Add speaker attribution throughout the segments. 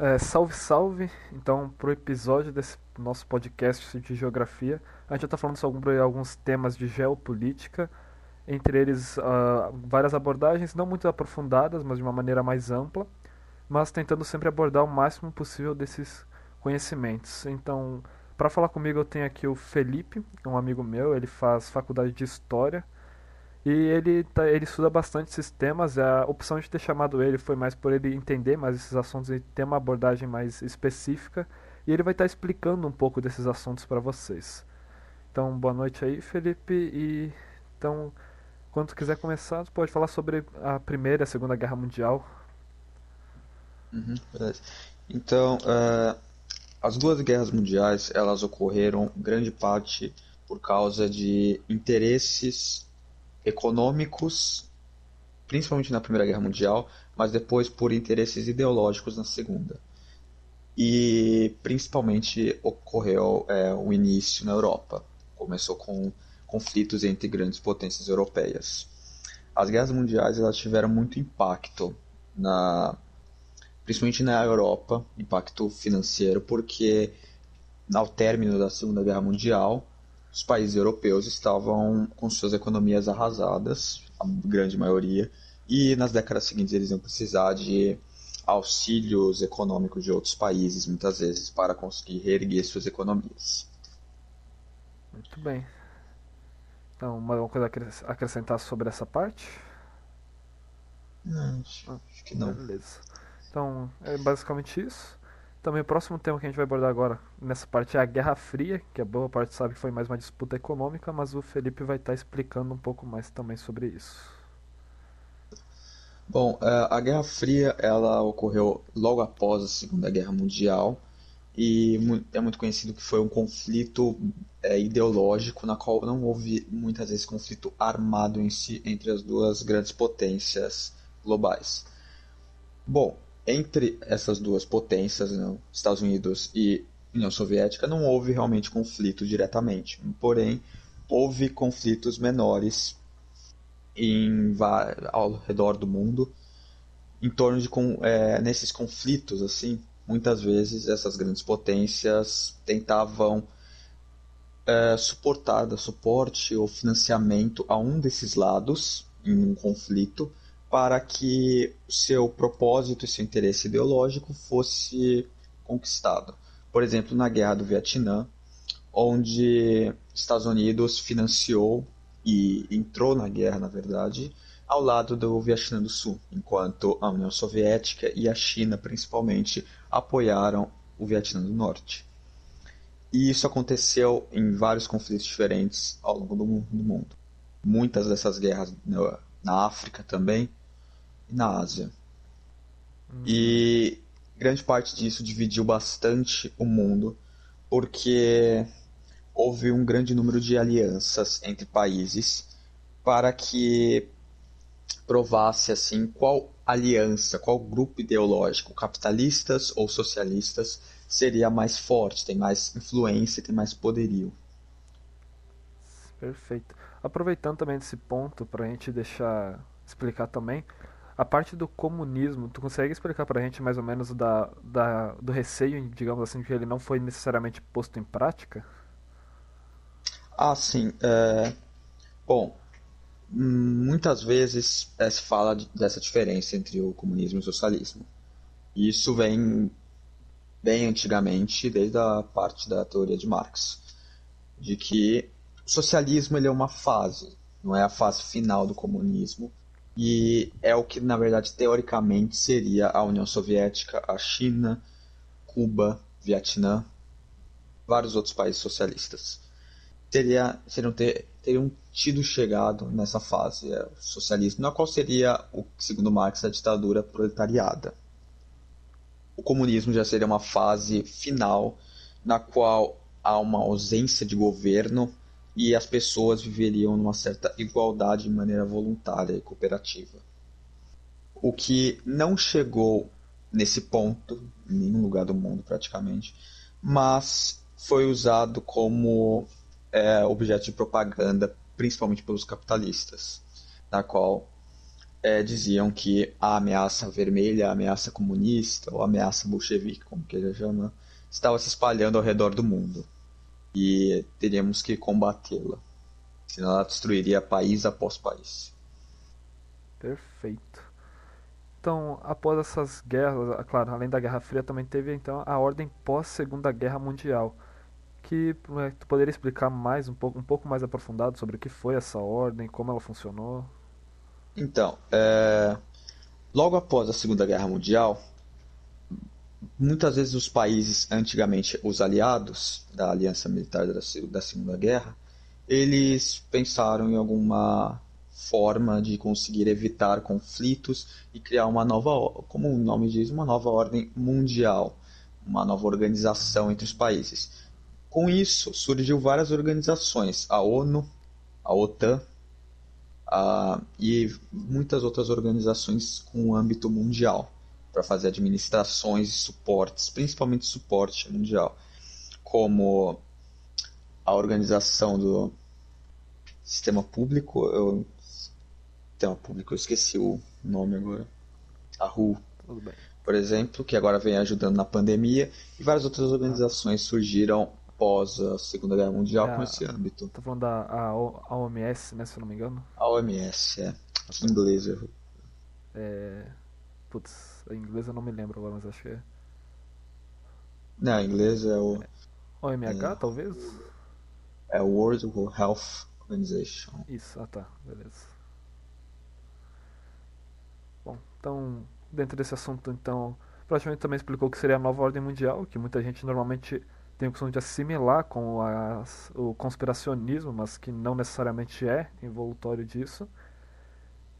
Speaker 1: é, salve, salve! Então, pro episódio desse nosso podcast de geografia, a gente está falando sobre alguns temas de geopolítica, entre eles uh, várias abordagens, não muito aprofundadas, mas de uma maneira mais ampla, mas tentando sempre abordar o máximo possível desses conhecimentos. Então, para falar comigo, eu tenho aqui o Felipe, um amigo meu, ele faz faculdade de História e ele, tá, ele estuda bastante esses temas. A opção de ter chamado ele foi mais por ele entender mais esses assuntos e ter uma abordagem mais específica. E ele vai estar tá explicando um pouco desses assuntos para vocês. Então, boa noite aí, Felipe. E então, quando quiser começar, pode falar sobre a Primeira e a Segunda Guerra Mundial.
Speaker 2: Uhum. Então, uh, as duas guerras mundiais elas ocorreram grande parte por causa de interesses econômicos, principalmente na Primeira Guerra Mundial, mas depois por interesses ideológicos na Segunda. E principalmente ocorreu é, o início na Europa. Começou com conflitos entre grandes potências europeias. As guerras mundiais elas tiveram muito impacto na principalmente na Europa, impacto financeiro, porque ao término da Segunda Guerra Mundial, os países europeus estavam com suas economias arrasadas, a grande maioria, e nas décadas seguintes eles iam precisar de auxílios econômicos de outros países, muitas vezes, para conseguir reerguer suas economias.
Speaker 1: Muito bem. Então, uma coisa a acrescentar sobre essa parte?
Speaker 2: Não, acho, acho que não.
Speaker 1: Beleza. Então, é basicamente isso. Também o próximo tema que a gente vai abordar agora nessa parte é a Guerra Fria, que a boa parte sabe que foi mais uma disputa econômica, mas o Felipe vai estar explicando um pouco mais também sobre isso.
Speaker 2: Bom, é, a Guerra Fria ela ocorreu logo após a Segunda Guerra Mundial e é muito conhecido que foi um conflito é, ideológico na qual não houve muitas vezes conflito armado em si entre as duas grandes potências globais. Bom, entre essas duas potências, né, Estados Unidos e União Soviética, não houve realmente conflito diretamente. Porém, houve conflitos menores em, ao redor do mundo, em torno de é, nesses conflitos assim, muitas vezes essas grandes potências tentavam é, suportar, dar suporte ou financiamento a um desses lados em um conflito para que seu propósito e seu interesse ideológico fosse conquistado. Por exemplo, na Guerra do Vietnã, onde Estados Unidos financiou e entrou na guerra, na verdade, ao lado do Vietnã do Sul, enquanto a União Soviética e a China, principalmente, apoiaram o Vietnã do Norte. E isso aconteceu em vários conflitos diferentes ao longo do mundo. Muitas dessas guerras na África também e na Ásia. Hum. E grande parte disso dividiu bastante o mundo, porque houve um grande número de alianças entre países para que provasse assim qual aliança, qual grupo ideológico, capitalistas ou socialistas, seria mais forte, tem mais influência, tem mais poderio.
Speaker 1: Perfeito. Aproveitando também desse ponto para a gente deixar explicar também, a parte do comunismo, tu consegue explicar pra gente mais ou menos da, da, do receio, digamos assim, que ele não foi necessariamente posto em prática?
Speaker 2: Ah, sim. É... Bom, muitas vezes é, se fala dessa diferença entre o comunismo e o socialismo. Isso vem bem antigamente, desde a parte da teoria de Marx, de que o socialismo ele é uma fase, não é a fase final do comunismo, e é o que, na verdade, teoricamente seria a União Soviética, a China, Cuba, Vietnã, vários outros países socialistas. Teria, seriam ter, teriam tido chegado nessa fase, é, o socialismo, na qual seria, o, segundo Marx, a ditadura proletariada. O comunismo já seria uma fase final na qual há uma ausência de governo e as pessoas viveriam numa certa igualdade de maneira voluntária e cooperativa. O que não chegou nesse ponto em nenhum lugar do mundo praticamente, mas foi usado como é, objeto de propaganda, principalmente pelos capitalistas, na qual é, diziam que a ameaça vermelha, a ameaça comunista ou a ameaça bolchevique, como queira chama, estava se espalhando ao redor do mundo e teríamos que combatê-la, senão ela destruiria país após país.
Speaker 1: Perfeito. Então, após essas guerras, claro, além da Guerra Fria, também teve então a ordem pós Segunda Guerra Mundial, que é, tu poderia explicar mais um pouco, um pouco mais aprofundado sobre o que foi essa ordem, como ela funcionou?
Speaker 2: Então, é... logo após a Segunda Guerra Mundial, muitas vezes os países, antigamente os aliados da Aliança Militar da Segunda Guerra, eles pensaram em alguma forma de conseguir evitar conflitos e criar uma nova, como o nome diz, uma nova ordem mundial, uma nova organização entre os países. Com isso, surgiu várias organizações, a ONU, a OTAN a, e muitas outras organizações com âmbito mundial para fazer administrações e suportes, principalmente suporte mundial, como a organização do sistema público, eu, sistema público, eu esqueci o nome agora, a RU, por exemplo, que agora vem ajudando na pandemia, e várias outras organizações surgiram após a Segunda Guerra Mundial é com esse âmbito.
Speaker 1: Tá falando da a, a OMS, né, se eu não me engano?
Speaker 2: A OMS, é. Em inglês. Eu...
Speaker 1: É... Putz, em inglês eu não me lembro agora, mas acho que é.
Speaker 2: Não, em inglês é o.
Speaker 1: OMH, é... talvez?
Speaker 2: É o World Health Organization.
Speaker 1: Isso, ah tá, beleza. Bom, então, dentro desse assunto, então, praticamente também explicou que seria a nova ordem mundial, que muita gente normalmente tem o costume de assimilar com as, o conspiracionismo, mas que não necessariamente é envoltório disso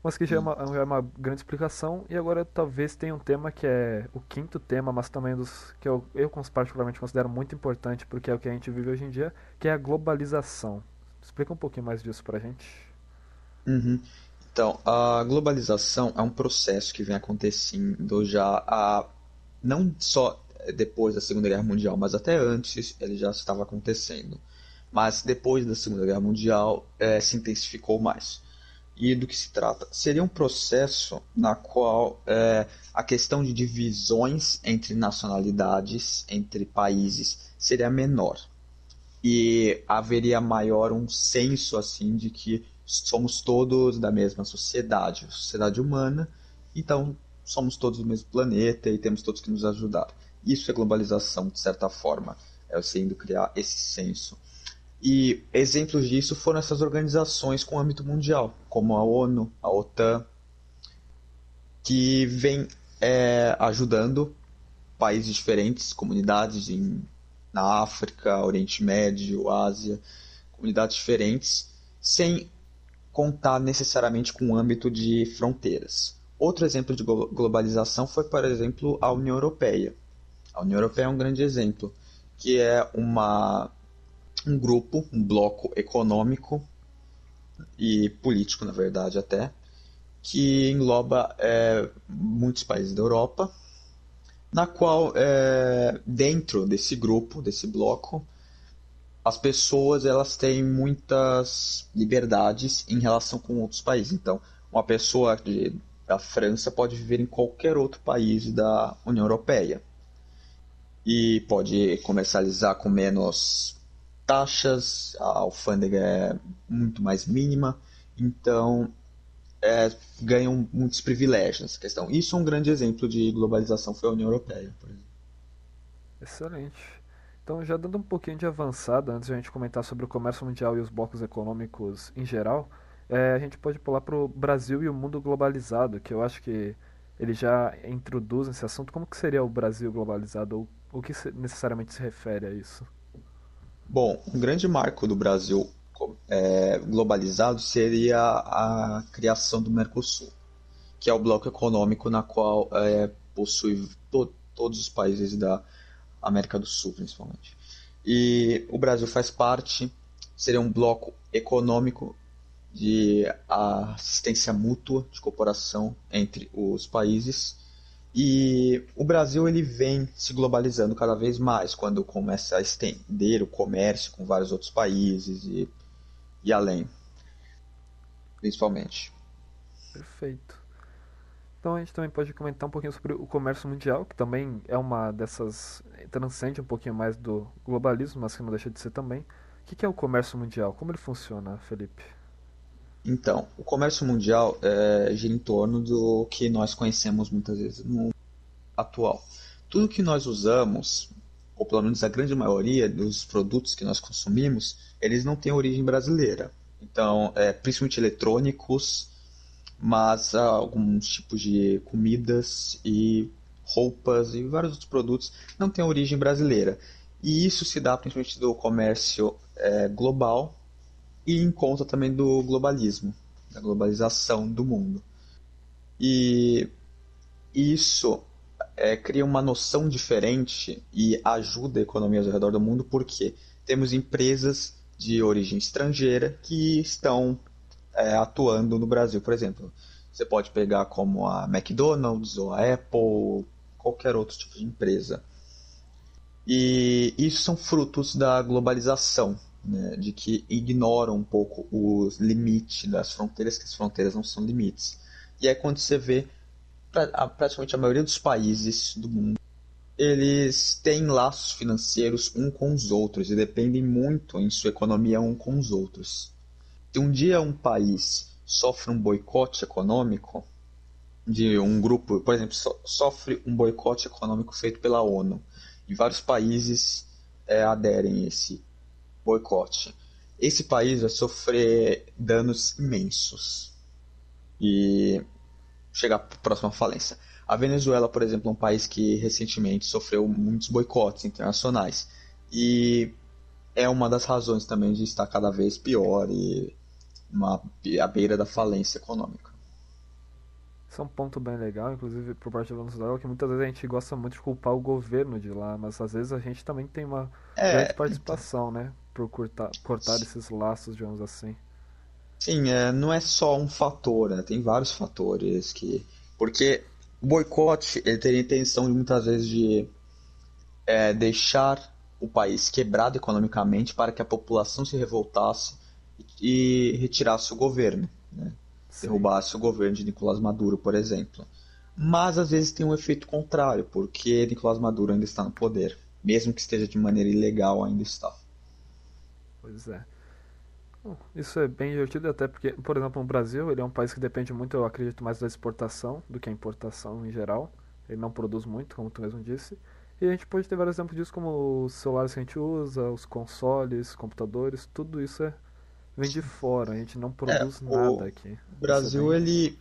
Speaker 1: mas que já é, uma, já é uma grande explicação. E agora talvez tenha um tema que é o quinto tema, mas também dos que eu, eu particularmente considero muito importante, porque é o que a gente vive hoje em dia, que é a globalização. Explica um pouquinho mais disso pra gente.
Speaker 2: Uhum. Então, a globalização é um processo que vem acontecendo já há, não só depois da Segunda Guerra Mundial, mas até antes ele já estava acontecendo. Mas depois da Segunda Guerra Mundial é, se intensificou mais e do que se trata? Seria um processo na qual é, a questão de divisões entre nacionalidades, entre países, seria menor. E haveria maior um senso assim de que somos todos da mesma sociedade, sociedade humana, então somos todos do mesmo planeta e temos todos que nos ajudar. Isso é globalização, de certa forma, é sendo criar esse senso. E exemplos disso foram essas organizações com âmbito mundial, como a ONU, a OTAN, que vem é, ajudando países diferentes, comunidades em, na África, Oriente Médio, Ásia, comunidades diferentes, sem contar necessariamente com o âmbito de fronteiras. Outro exemplo de globalização foi, por exemplo, a União Europeia. A União Europeia é um grande exemplo, que é uma um grupo, um bloco econômico e político, na verdade, até, que engloba é, muitos países da Europa, na qual, é, dentro desse grupo, desse bloco, as pessoas elas têm muitas liberdades em relação com outros países. Então, uma pessoa de, da França pode viver em qualquer outro país da União Europeia e pode comercializar com menos taxas, a alfândega é muito mais mínima, então é, ganham muitos privilégios nessa questão. Isso é um grande exemplo de globalização, foi a União Europeia, por exemplo.
Speaker 1: Excelente. Então, já dando um pouquinho de avançada, antes de a gente comentar sobre o comércio mundial e os blocos econômicos em geral, é, a gente pode pular para o Brasil e o mundo globalizado, que eu acho que ele já introduz esse assunto. Como que seria o Brasil globalizado, ou o que necessariamente se refere a isso?
Speaker 2: Bom, um grande marco do Brasil é, globalizado seria a criação do Mercosul, que é o bloco econômico na qual é, possui to todos os países da América do Sul, principalmente. E o Brasil faz parte, seria um bloco econômico de assistência mútua, de cooperação entre os países e o Brasil ele vem se globalizando cada vez mais quando começa a estender o comércio com vários outros países e, e além, principalmente.
Speaker 1: Perfeito. Então a gente também pode comentar um pouquinho sobre o comércio mundial, que também é uma dessas. transcende um pouquinho mais do globalismo, mas que não deixa de ser também. O que é o comércio mundial? Como ele funciona, Felipe?
Speaker 2: Então, o comércio mundial é, gira em torno do que nós conhecemos muitas vezes no atual. Tudo que nós usamos, ou pelo menos a grande maioria dos produtos que nós consumimos, eles não têm origem brasileira. Então, é, principalmente eletrônicos, mas há alguns tipos de comidas e roupas e vários outros produtos não têm origem brasileira. E isso se dá principalmente do comércio é, global e em conta também do globalismo, da globalização do mundo. E isso é, cria uma noção diferente e ajuda a economia ao redor do mundo porque temos empresas de origem estrangeira que estão é, atuando no Brasil, por exemplo. Você pode pegar como a McDonald's ou a Apple, qualquer outro tipo de empresa. E isso são frutos da globalização, né, de que ignoram um pouco os limites das fronteiras, que as fronteiras não são limites. E aí quando você vê praticamente a maioria dos países do mundo, eles têm laços financeiros um com os outros e dependem muito em sua economia um com os outros. Se um dia um país sofre um boicote econômico de um grupo, por exemplo, so, sofre um boicote econômico feito pela ONU, e vários países é, aderem a esse boicote, esse país vai sofrer danos imensos e chegar à próxima falência. A Venezuela, por exemplo, é um país que recentemente sofreu muitos boicotes internacionais e é uma das razões também de estar cada vez pior e uma, à beira da falência econômica.
Speaker 1: Isso é um ponto bem legal, inclusive por parte da Venezuela, que muitas vezes a gente gosta muito de culpar o governo de lá, mas às vezes a gente também tem uma é, grande participação, então... né? Por cortar, cortar esses laços, digamos assim.
Speaker 2: Sim, é, não é só um fator, né? tem vários fatores que. Porque o boicote ele teria a intenção de muitas vezes de é, deixar o país quebrado economicamente para que a população se revoltasse e retirasse o governo, né? derrubasse o governo de Nicolás Maduro, por exemplo. Mas às vezes tem um efeito contrário, porque Nicolás Maduro ainda está no poder, mesmo que esteja de maneira ilegal, ainda está.
Speaker 1: Pois é. Isso é bem divertido, até porque, por exemplo, o Brasil ele é um país que depende muito, eu acredito, mais da exportação do que a importação em geral. Ele não produz muito, como tu mesmo disse. E a gente pode ter vários exemplos disso, como os celulares que a gente usa, os consoles, computadores, tudo isso é vem de fora, a gente não produz é, nada aqui.
Speaker 2: O Brasil, ele,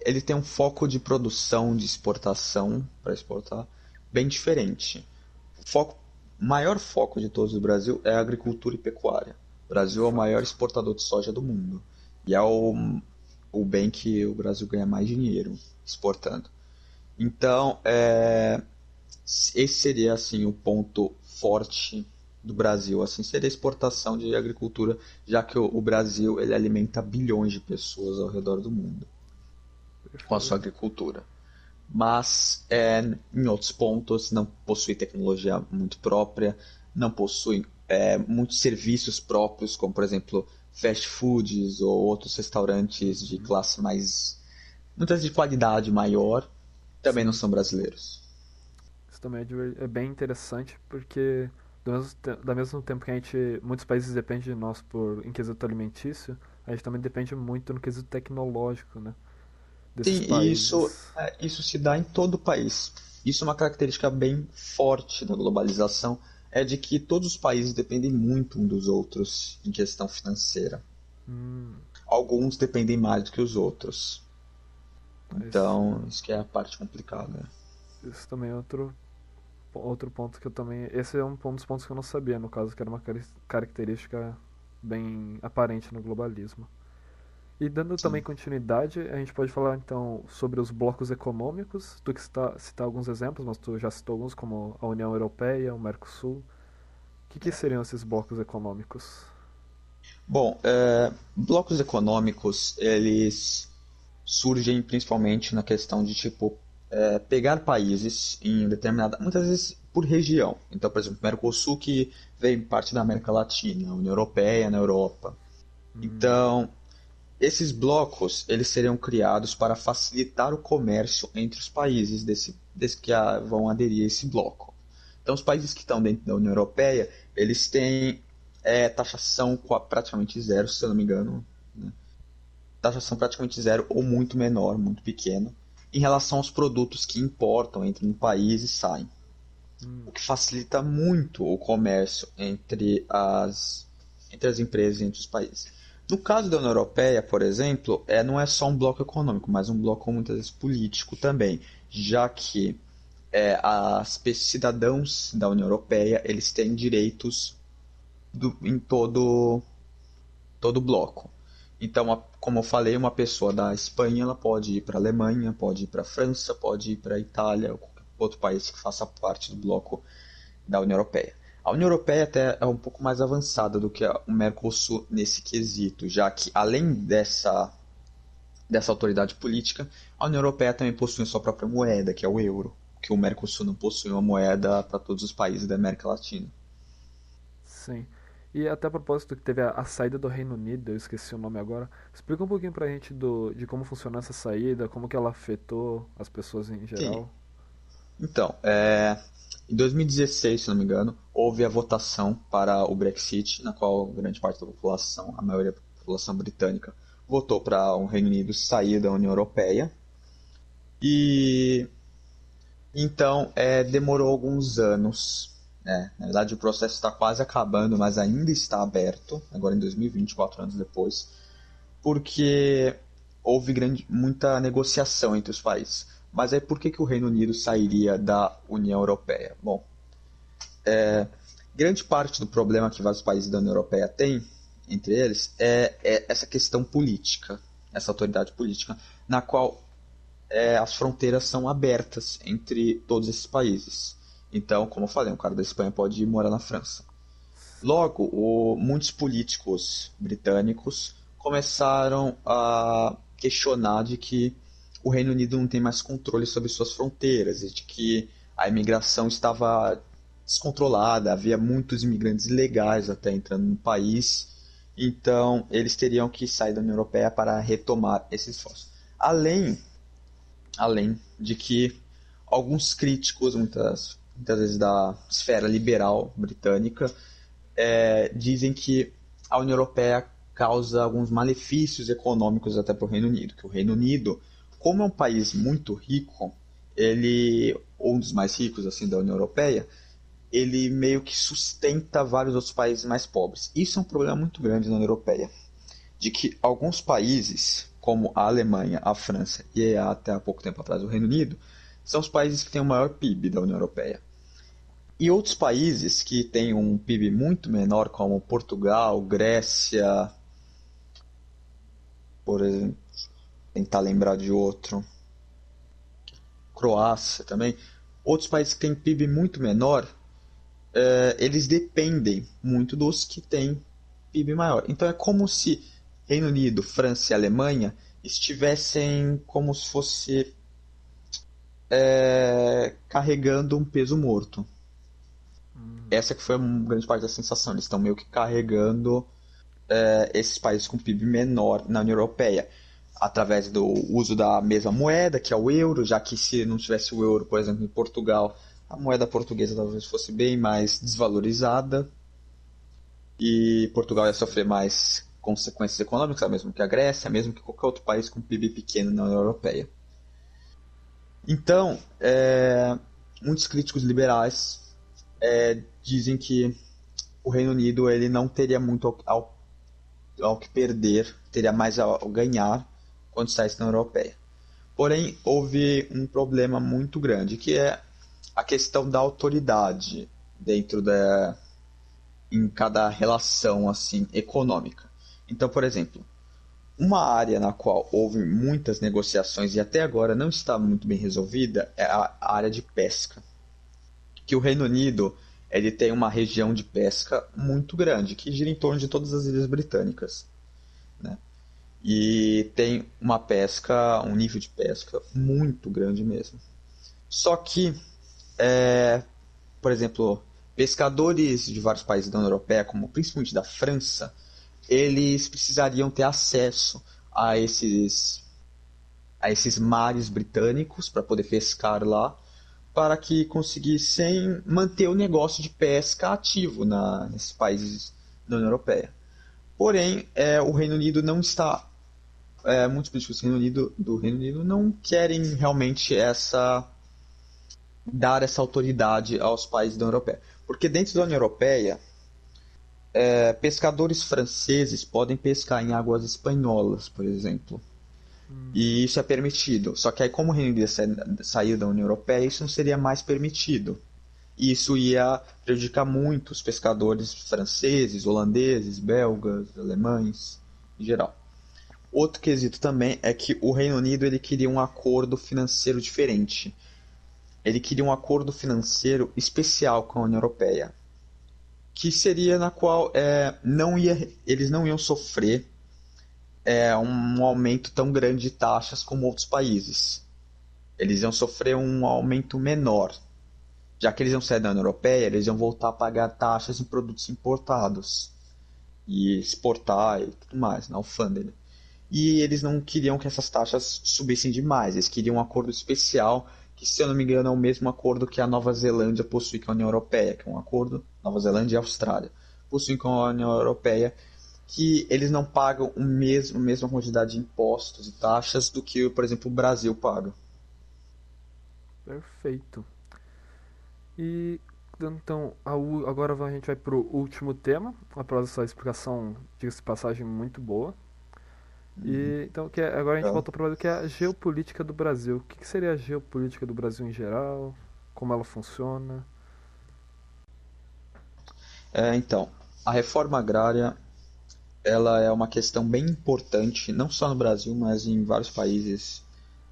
Speaker 2: ele tem um foco de produção, de exportação, para exportar, bem diferente. O foco, maior foco de todos do Brasil é a agricultura e pecuária. O Brasil é o maior exportador de soja do mundo. E é o, o bem que o Brasil ganha mais dinheiro exportando. Então, é, esse seria assim o ponto forte do Brasil, assim, seria a exportação de agricultura, já que o, o Brasil ele alimenta bilhões de pessoas ao redor do mundo com a sua agricultura. Mas é, em outros pontos não possui tecnologia muito própria, não possui é, muitos serviços próprios, como por exemplo fast foods ou outros restaurantes de classe mais muitas de qualidade maior, também não são brasileiros.
Speaker 1: Isso também é, é bem interessante porque do mesmo, da mesmo tempo que a gente muitos países dependem de nós por em quesito alimentício a gente também depende muito no quesito tecnológico né
Speaker 2: Sim, isso é, isso se dá em todo o país isso é uma característica bem forte da globalização é de que todos os países dependem muito um dos outros em questão financeira hum. alguns dependem mais do que os outros então isso que é a parte complicada
Speaker 1: isso também é outro outro ponto que eu também. Esse é um, um dos pontos que eu não sabia, no caso, que era uma característica bem aparente no globalismo. E dando Sim. também continuidade, a gente pode falar então sobre os blocos econômicos. Tu que está citar alguns exemplos, mas tu já citou alguns, como a União Europeia, o Mercosul. O que, que seriam esses blocos econômicos?
Speaker 2: Bom, é, blocos econômicos, eles surgem principalmente na questão de tipo é, pegar países em determinada, muitas vezes por região. Então, por exemplo, Mercosul que vem parte da América Latina, União Europeia na Europa. Hum. Esses blocos eles seriam criados para facilitar o comércio entre os países desse, desse que vão aderir a esse bloco. Então, os países que estão dentro da União Europeia, eles têm é, taxação praticamente zero, se eu não me engano. Né? Taxação praticamente zero ou muito menor, muito pequena, em relação aos produtos que importam, entram no país e saem. Hum. O que facilita muito o comércio entre as, entre as empresas e entre os países. No caso da União Europeia, por exemplo, é, não é só um bloco econômico, mas um bloco muitas vezes político também, já que é, as cidadãos da União Europeia eles têm direitos do, em todo todo bloco. Então, como eu falei, uma pessoa da Espanha ela pode ir para a Alemanha, pode ir para a França, pode ir para a Itália ou qualquer outro país que faça parte do bloco da União Europeia. A União Europeia até é um pouco mais avançada do que o Mercosul nesse quesito, já que além dessa, dessa autoridade política, a União Europeia também possui sua própria moeda, que é o euro, que o Mercosul não possui uma moeda para todos os países da América Latina.
Speaker 1: Sim. E até a propósito que teve a, a, saída do Reino Unido, eu esqueci o nome agora. Explica um pouquinho pra gente do, de como funcionou essa saída, como que ela afetou as pessoas em geral. Sim.
Speaker 2: Então, é, em 2016, se não me engano, houve a votação para o Brexit, na qual grande parte da população, a maioria da população britânica, votou para o Reino Unido sair da União Europeia. E então é, demorou alguns anos. Né? Na verdade, o processo está quase acabando, mas ainda está aberto, agora em 2020, quatro anos depois, porque houve grande, muita negociação entre os países. Mas aí por que, que o Reino Unido sairia da União Europeia? Bom, é, grande parte do problema que vários países da União Europeia têm, entre eles, é, é essa questão política, essa autoridade política, na qual é, as fronteiras são abertas entre todos esses países. Então, como eu falei, um cara da Espanha pode ir morar na França. Logo, o, muitos políticos britânicos começaram a questionar de que o Reino Unido não tem mais controle sobre suas fronteiras e de que a imigração estava descontrolada, havia muitos imigrantes ilegais até entrando no país, então eles teriam que sair da União Europeia para retomar esse esforço. Além, além de que alguns críticos, muitas, muitas vezes da esfera liberal britânica, é, dizem que a União Europeia causa alguns malefícios econômicos até para o Reino Unido, que o Reino Unido como é um país muito rico, ele, um dos mais ricos assim da União Europeia, ele meio que sustenta vários outros países mais pobres. Isso é um problema muito grande na União Europeia, de que alguns países, como a Alemanha, a França e até há pouco tempo atrás o Reino Unido, são os países que têm o maior PIB da União Europeia. E outros países que têm um PIB muito menor, como Portugal, Grécia, por exemplo, tentar lembrar de outro. Croácia também. Outros países que têm PIB muito menor, é, eles dependem muito dos que têm PIB maior. Então é como se Reino Unido, França e Alemanha estivessem como se fosse é, carregando um peso morto. Hum. Essa que foi uma grande parte da sensação. Eles estão meio que carregando é, esses países com PIB menor na União Europeia através do uso da mesma moeda, que é o euro, já que se não tivesse o euro, por exemplo, em Portugal, a moeda portuguesa talvez fosse bem mais desvalorizada e Portugal ia sofrer mais consequências econômicas, mesmo que a Grécia, mesmo que qualquer outro país com PIB pequeno na União Europeia. Então, é, muitos críticos liberais é, dizem que o Reino Unido ele não teria muito ao, ao, ao que perder, teria mais ao ganhar quando saísse na Europeia. Porém, houve um problema muito grande, que é a questão da autoridade dentro da em cada relação assim econômica. Então, por exemplo, uma área na qual houve muitas negociações e até agora não está muito bem resolvida é a área de pesca. Que o Reino Unido ele tem uma região de pesca muito grande, que gira em torno de todas as ilhas britânicas. E tem uma pesca, um nível de pesca muito grande mesmo. Só que, é, por exemplo, pescadores de vários países da União Europeia, como principalmente da França, eles precisariam ter acesso a esses a esses mares britânicos para poder pescar lá, para que conseguissem manter o negócio de pesca ativo na, nesses países da União Europeia. Porém, é, o Reino Unido não está. É, muitos políticos do Reino, Unido, do Reino Unido não querem realmente essa dar essa autoridade aos países da União Europeia. Porque dentro da União Europeia, é, pescadores franceses podem pescar em águas espanholas, por exemplo. Hum. E isso é permitido. Só que aí, como o Reino Unido saiu da União Europeia, isso não seria mais permitido. E isso ia prejudicar muito os pescadores franceses, holandeses, belgas, alemães, em geral. Outro quesito também é que o Reino Unido ele queria um acordo financeiro diferente. Ele queria um acordo financeiro especial com a União Europeia, que seria na qual é, não ia, eles não iam sofrer é, um aumento tão grande de taxas como outros países. Eles iam sofrer um aumento menor. Já que eles iam sair da União Europeia, eles iam voltar a pagar taxas em produtos importados e exportar e tudo mais na alfândega. E eles não queriam que essas taxas subissem demais, eles queriam um acordo especial, que se eu não me engano é o mesmo acordo que a Nova Zelândia possui com a União Europeia, que é um acordo Nova Zelândia e Austrália possuem com a União Europeia, que eles não pagam o mesmo, a mesma quantidade de impostos e taxas do que, por exemplo, o Brasil paga.
Speaker 1: Perfeito. E então, agora a gente vai para o último tema, após essa explicação, diga-se passagem, muito boa. E, então, que é, agora a gente é. volta para o que é a geopolítica do Brasil. O que, que seria a geopolítica do Brasil em geral? Como ela funciona?
Speaker 2: É, então, a reforma agrária ela é uma questão bem importante, não só no Brasil, mas em vários países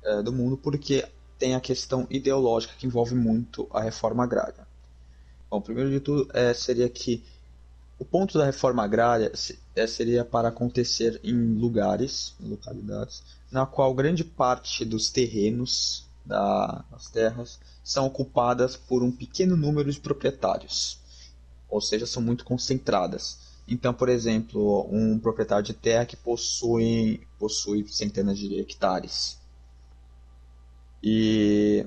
Speaker 2: é, do mundo, porque tem a questão ideológica que envolve muito a reforma agrária. Bom, primeiro de tudo é, seria que o ponto da reforma agrária é, seria para acontecer em lugares, localidades, na qual grande parte dos terrenos da, das terras são ocupadas por um pequeno número de proprietários, ou seja, são muito concentradas. Então, por exemplo, um proprietário de terra que possui, possui centenas de hectares. E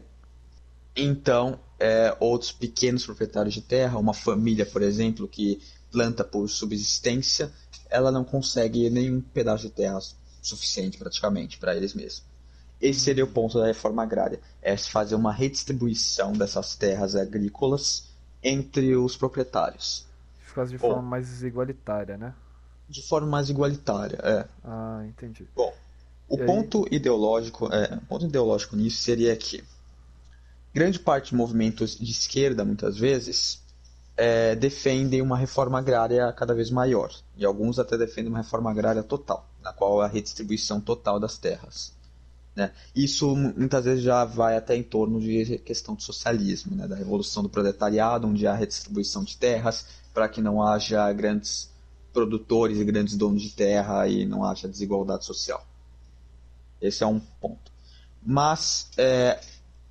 Speaker 2: então, é, outros pequenos proprietários de terra, uma família, por exemplo, que planta por subsistência, ela não consegue nenhum pedaço de terra suficiente praticamente para eles mesmos. Esse seria o ponto da reforma agrária, é fazer uma redistribuição dessas terras agrícolas entre os proprietários
Speaker 1: quase de Bom, forma mais igualitária, né?
Speaker 2: De forma mais igualitária, é.
Speaker 1: Ah, entendi.
Speaker 2: Bom, o e ponto aí? ideológico, é, o ponto ideológico nisso seria que grande parte de movimentos de esquerda, muitas vezes, é, defendem uma reforma agrária cada vez maior. E alguns até defendem uma reforma agrária total, na qual é a redistribuição total das terras. Né? Isso muitas vezes já vai até em torno de questão do socialismo, né? da revolução do proletariado, onde há redistribuição de terras, para que não haja grandes produtores e grandes donos de terra e não haja desigualdade social. Esse é um ponto. Mas é,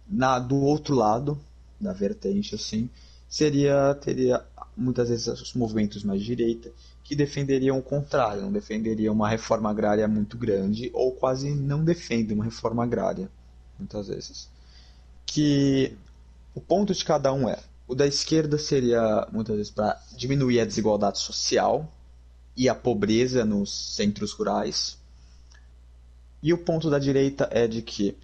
Speaker 2: na, do outro lado da vertente, assim, seria teria muitas vezes os movimentos mais direita que defenderiam o contrário, não defenderiam uma reforma agrária muito grande ou quase não defendem uma reforma agrária, muitas vezes. Que o ponto de cada um é o da esquerda seria, muitas vezes, para diminuir a desigualdade social e a pobreza nos centros rurais. E o ponto da direita é de que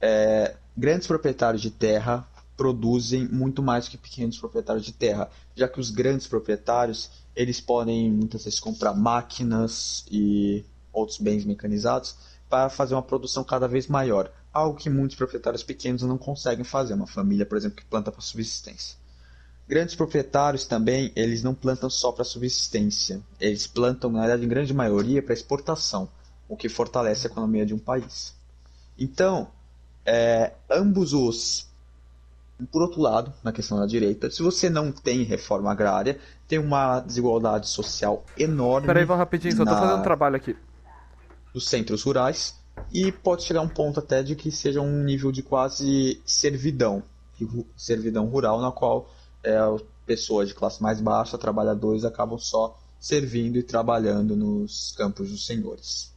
Speaker 2: é, grandes proprietários de terra produzem muito mais que pequenos proprietários de terra, já que os grandes proprietários eles podem muitas vezes comprar máquinas e outros bens mecanizados para fazer uma produção cada vez maior, algo que muitos proprietários pequenos não conseguem fazer. Uma família, por exemplo, que planta para subsistência. Grandes proprietários também, eles não plantam só para subsistência. Eles plantam, na verdade, em grande maioria, para exportação, o que fortalece a economia de um país. Então, é, ambos os. Por outro lado, na questão da direita, se você não tem reforma agrária, tem uma desigualdade social enorme.
Speaker 1: Peraí, vou rapidinho, só estou fazendo um trabalho aqui.
Speaker 2: Dos centros rurais, e pode chegar a um ponto até de que seja um nível de quase servidão, servidão rural, na qual é, pessoas de classe mais baixa, trabalhadores, acabam só servindo e trabalhando nos campos dos senhores.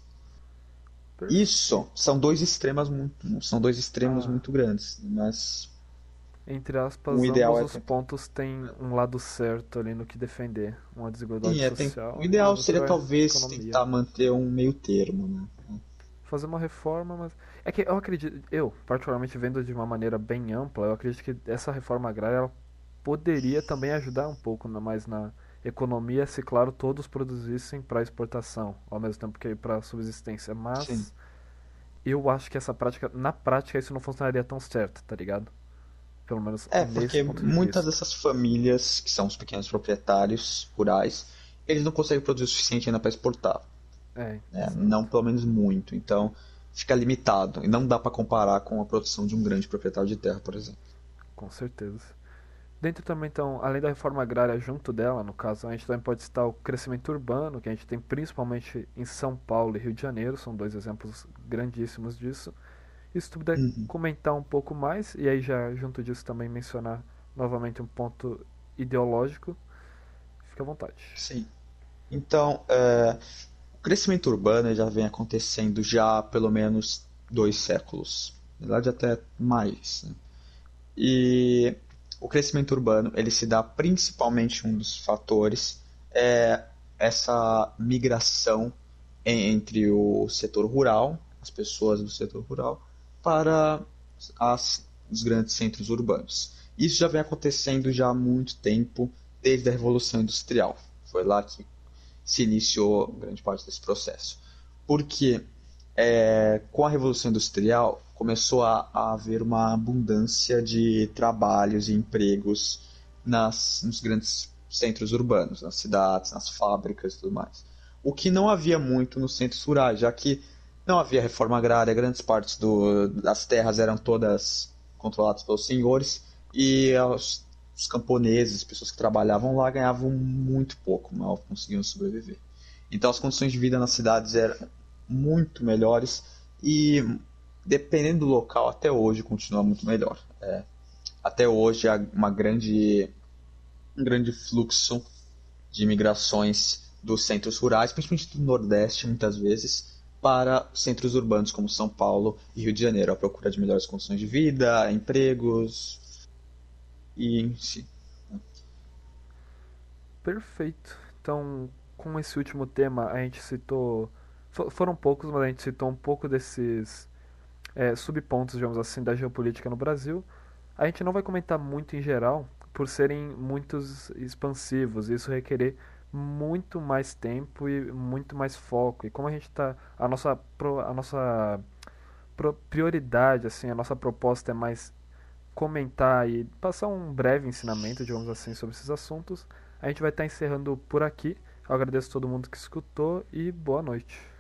Speaker 2: Isso são dois extremos muito, são dois extremos ah. muito grandes, mas
Speaker 1: entre aspas, o ideal é os pontos têm um lado certo ali no que defender, uma desigualdade Sim, é, social.
Speaker 2: Tem... O ideal seria talvez tentar manter um meio termo, né?
Speaker 1: Fazer uma reforma, mas é que eu acredito, eu particularmente vendo de uma maneira bem ampla, eu acredito que essa reforma agrária poderia também ajudar um pouco mais na economia, se claro todos produzissem para exportação, ao mesmo tempo que para subsistência, mas Sim. eu acho que essa prática, na prática isso não funcionaria tão certo, tá ligado? Pelo menos
Speaker 2: É, porque muitas dessas famílias, que são os pequenos proprietários rurais, eles não conseguem produzir o suficiente ainda para exportar.
Speaker 1: É,
Speaker 2: é, não pelo menos muito. Então fica limitado. E não dá para comparar com a produção de um grande proprietário de terra, por exemplo.
Speaker 1: Com certeza. Dentro também, então, além da reforma agrária junto dela, no caso, a gente também pode citar o crescimento urbano, que a gente tem principalmente em São Paulo e Rio de Janeiro, são dois exemplos grandíssimos disso. Se tu puder uhum. comentar um pouco mais, e aí já junto disso também mencionar novamente um ponto ideológico, fica à vontade.
Speaker 2: Sim. Então, é, o crescimento urbano já vem acontecendo já há pelo menos dois séculos, na verdade até mais. Né? E o crescimento urbano ele se dá principalmente um dos fatores é essa migração entre o setor rural, as pessoas do setor rural, para as, os grandes centros urbanos. Isso já vem acontecendo já há muito tempo, desde a Revolução Industrial. Foi lá que se iniciou grande parte desse processo. Porque é, com a Revolução Industrial começou a, a, haver uma abundância de trabalhos e empregos nas, nos grandes centros urbanos, nas cidades, nas fábricas e tudo mais. O que não havia muito nos centros rurais, já que não havia reforma agrária, grandes partes do, das terras eram todas controladas pelos senhores e os, os camponeses, as pessoas que trabalhavam lá, ganhavam muito pouco, mal conseguiam sobreviver. Então as condições de vida nas cidades eram muito melhores e dependendo do local até hoje continua muito melhor. É, até hoje há uma grande um grande fluxo de imigrações dos centros rurais, principalmente do Nordeste, muitas vezes, para centros urbanos como São Paulo e Rio de Janeiro, à procura de melhores condições de vida, empregos e em si.
Speaker 1: Perfeito. Então, com esse último tema, a gente citou. Foram poucos, mas a gente citou um pouco desses é, subpontos, digamos assim, da geopolítica no Brasil. A gente não vai comentar muito em geral, por serem muitos expansivos. Isso requerer muito mais tempo e muito mais foco. E como a gente está a nossa a nossa prioridade assim, a nossa proposta é mais comentar e passar um breve ensinamento, digamos assim, sobre esses assuntos. A gente vai estar tá encerrando por aqui. Eu agradeço a todo mundo que escutou e boa noite.